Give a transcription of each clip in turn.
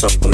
something.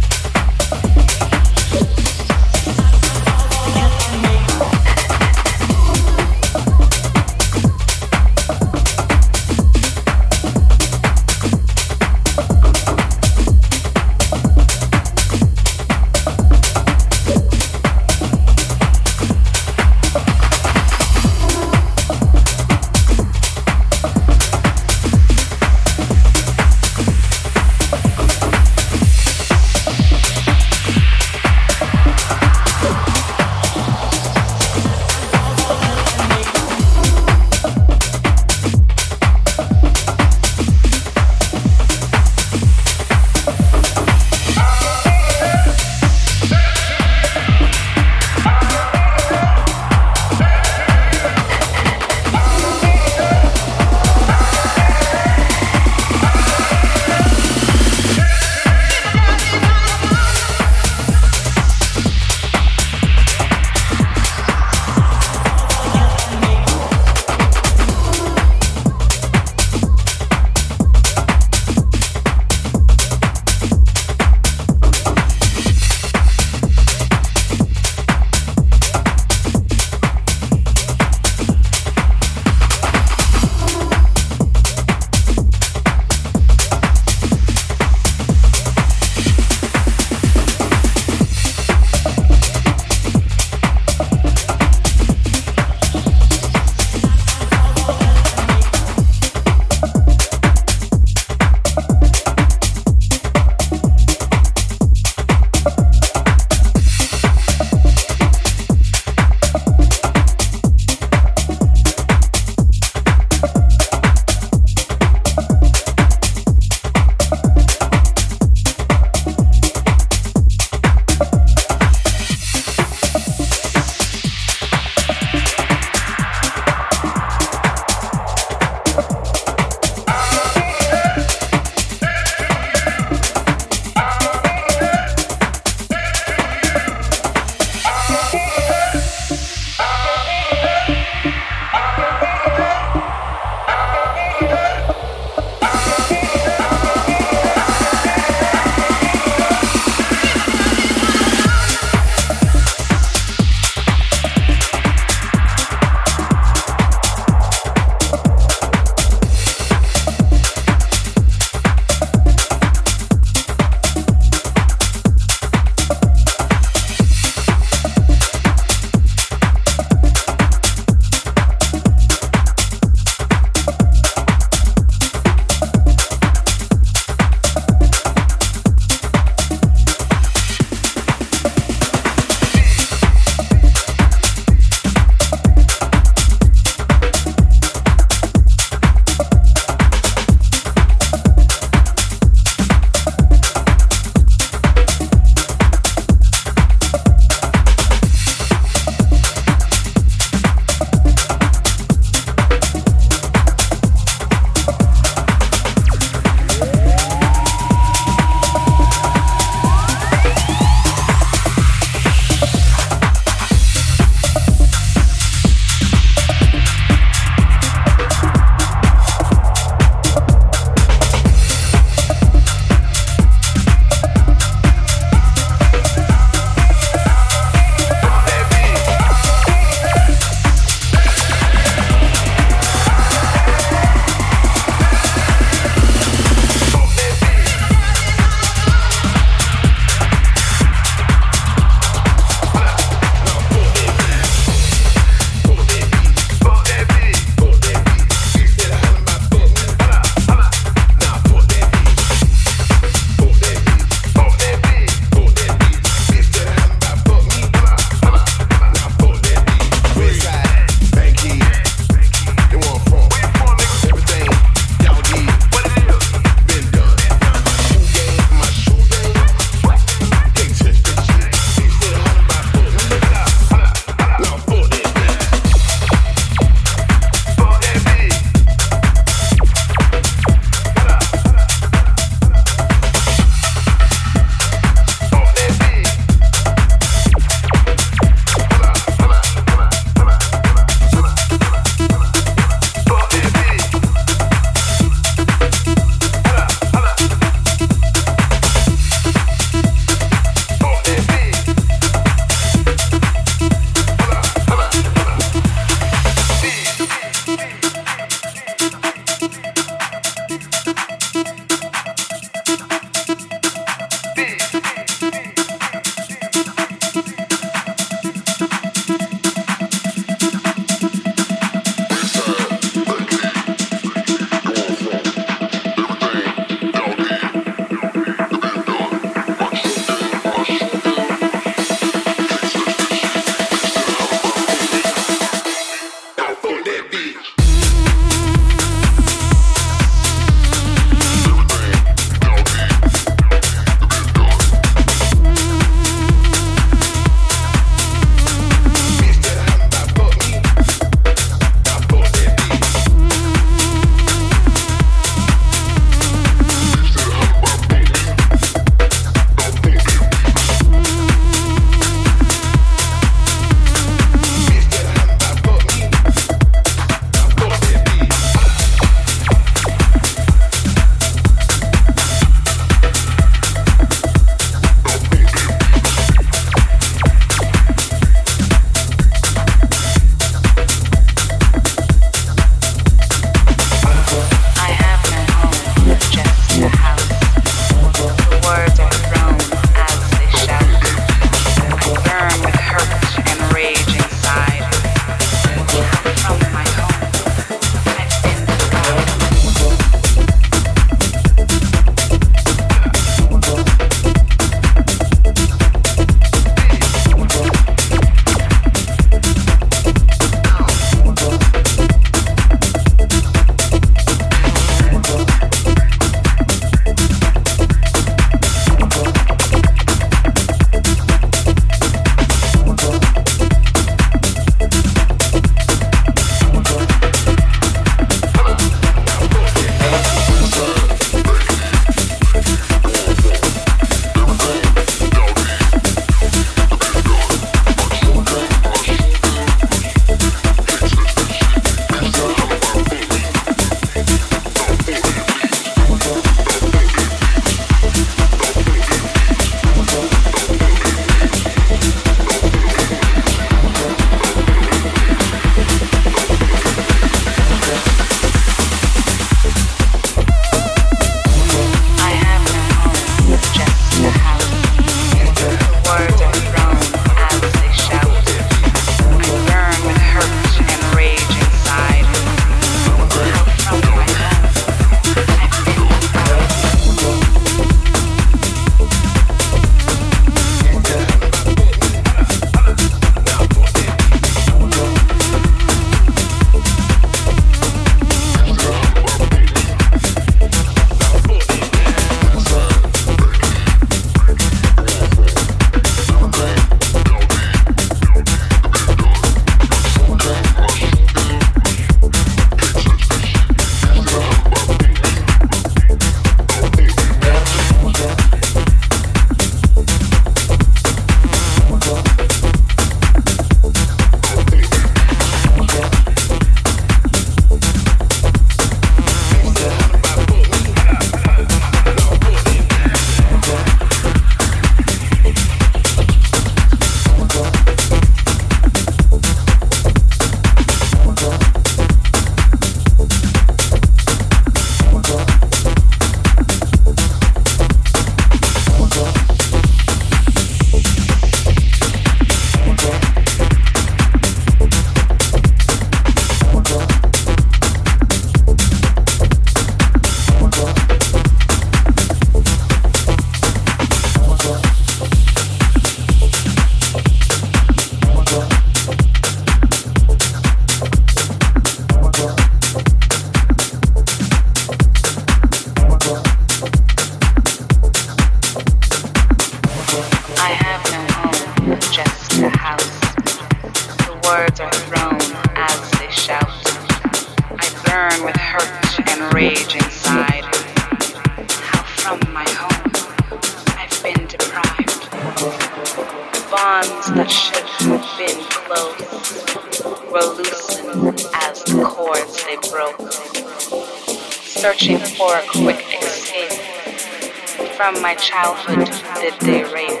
Childhood did they rape.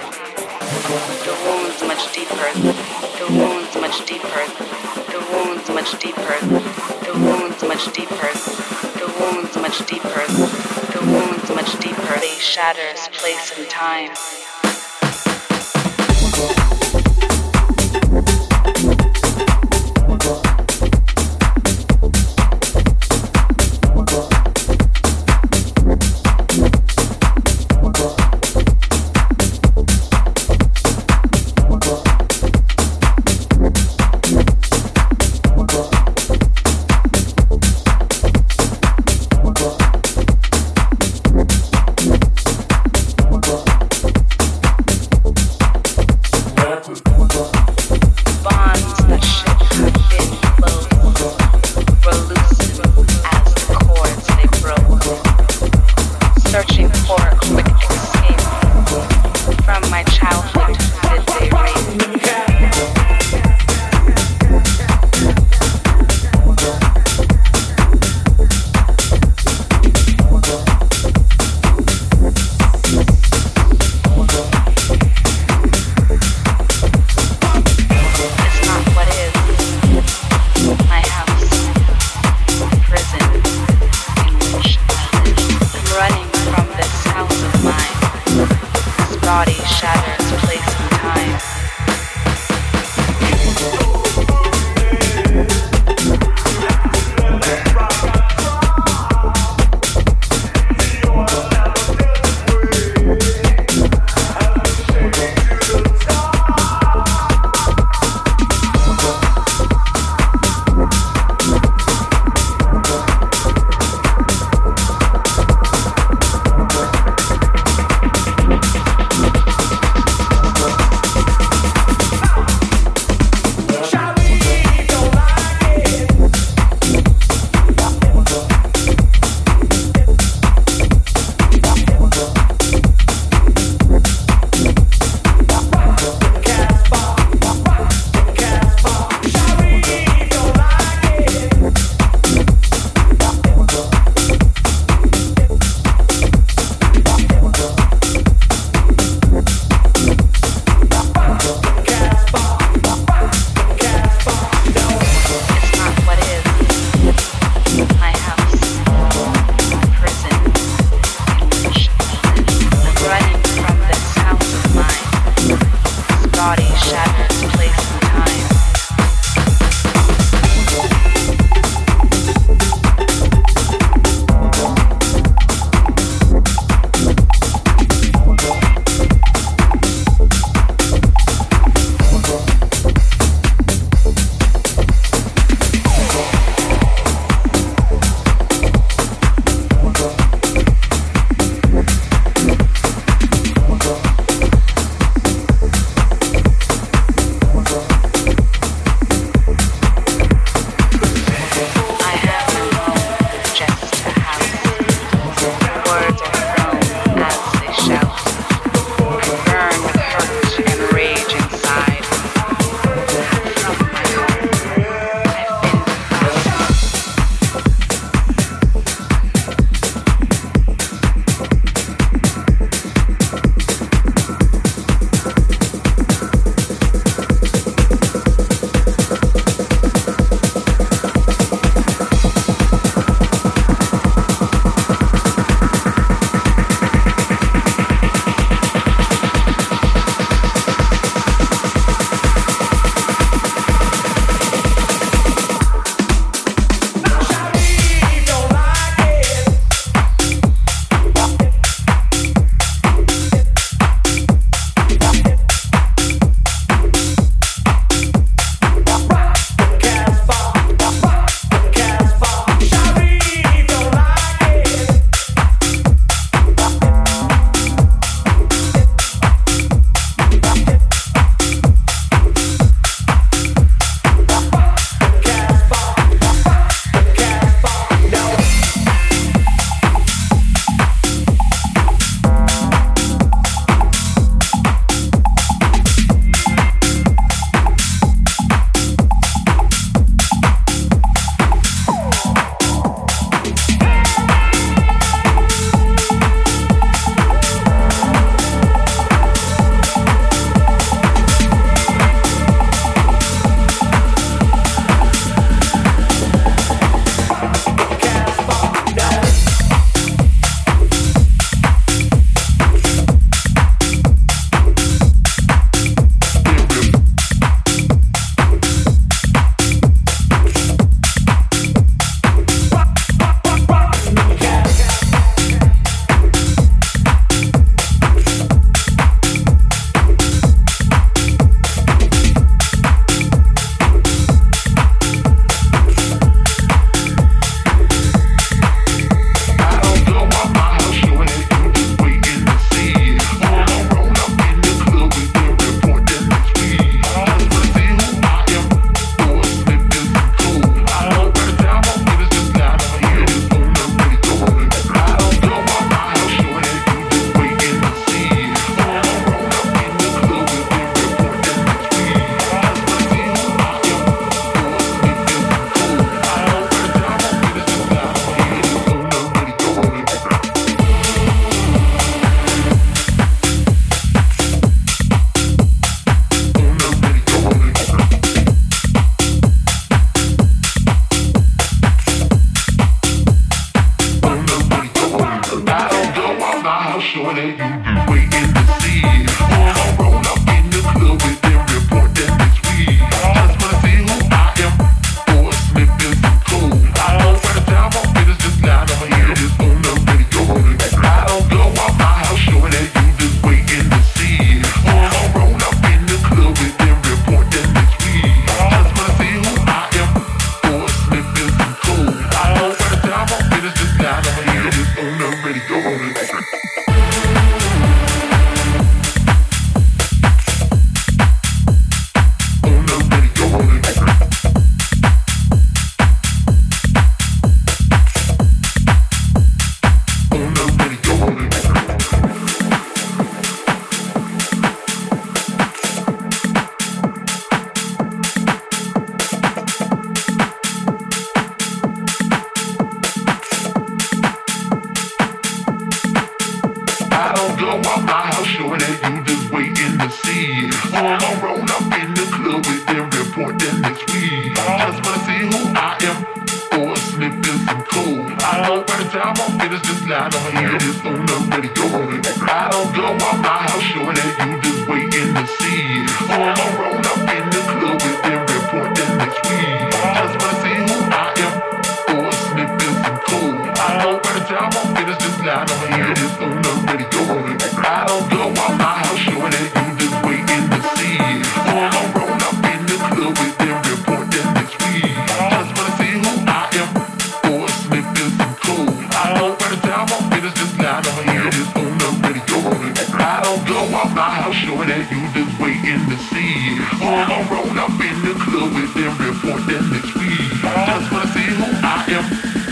The wounds much deeper, the wounds much deeper, the wounds much deeper, the wounds much deeper, the wounds much deeper, the wounds much deeper. They shatters place and time. don't go out my house showing that you just waiting to see. I'ma roll up in the club with them report that it's weed. Just to see who I am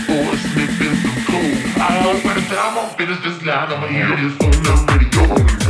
or sniffing some coke. I know by the time I'm finished this line, I'ma hear this on the radio.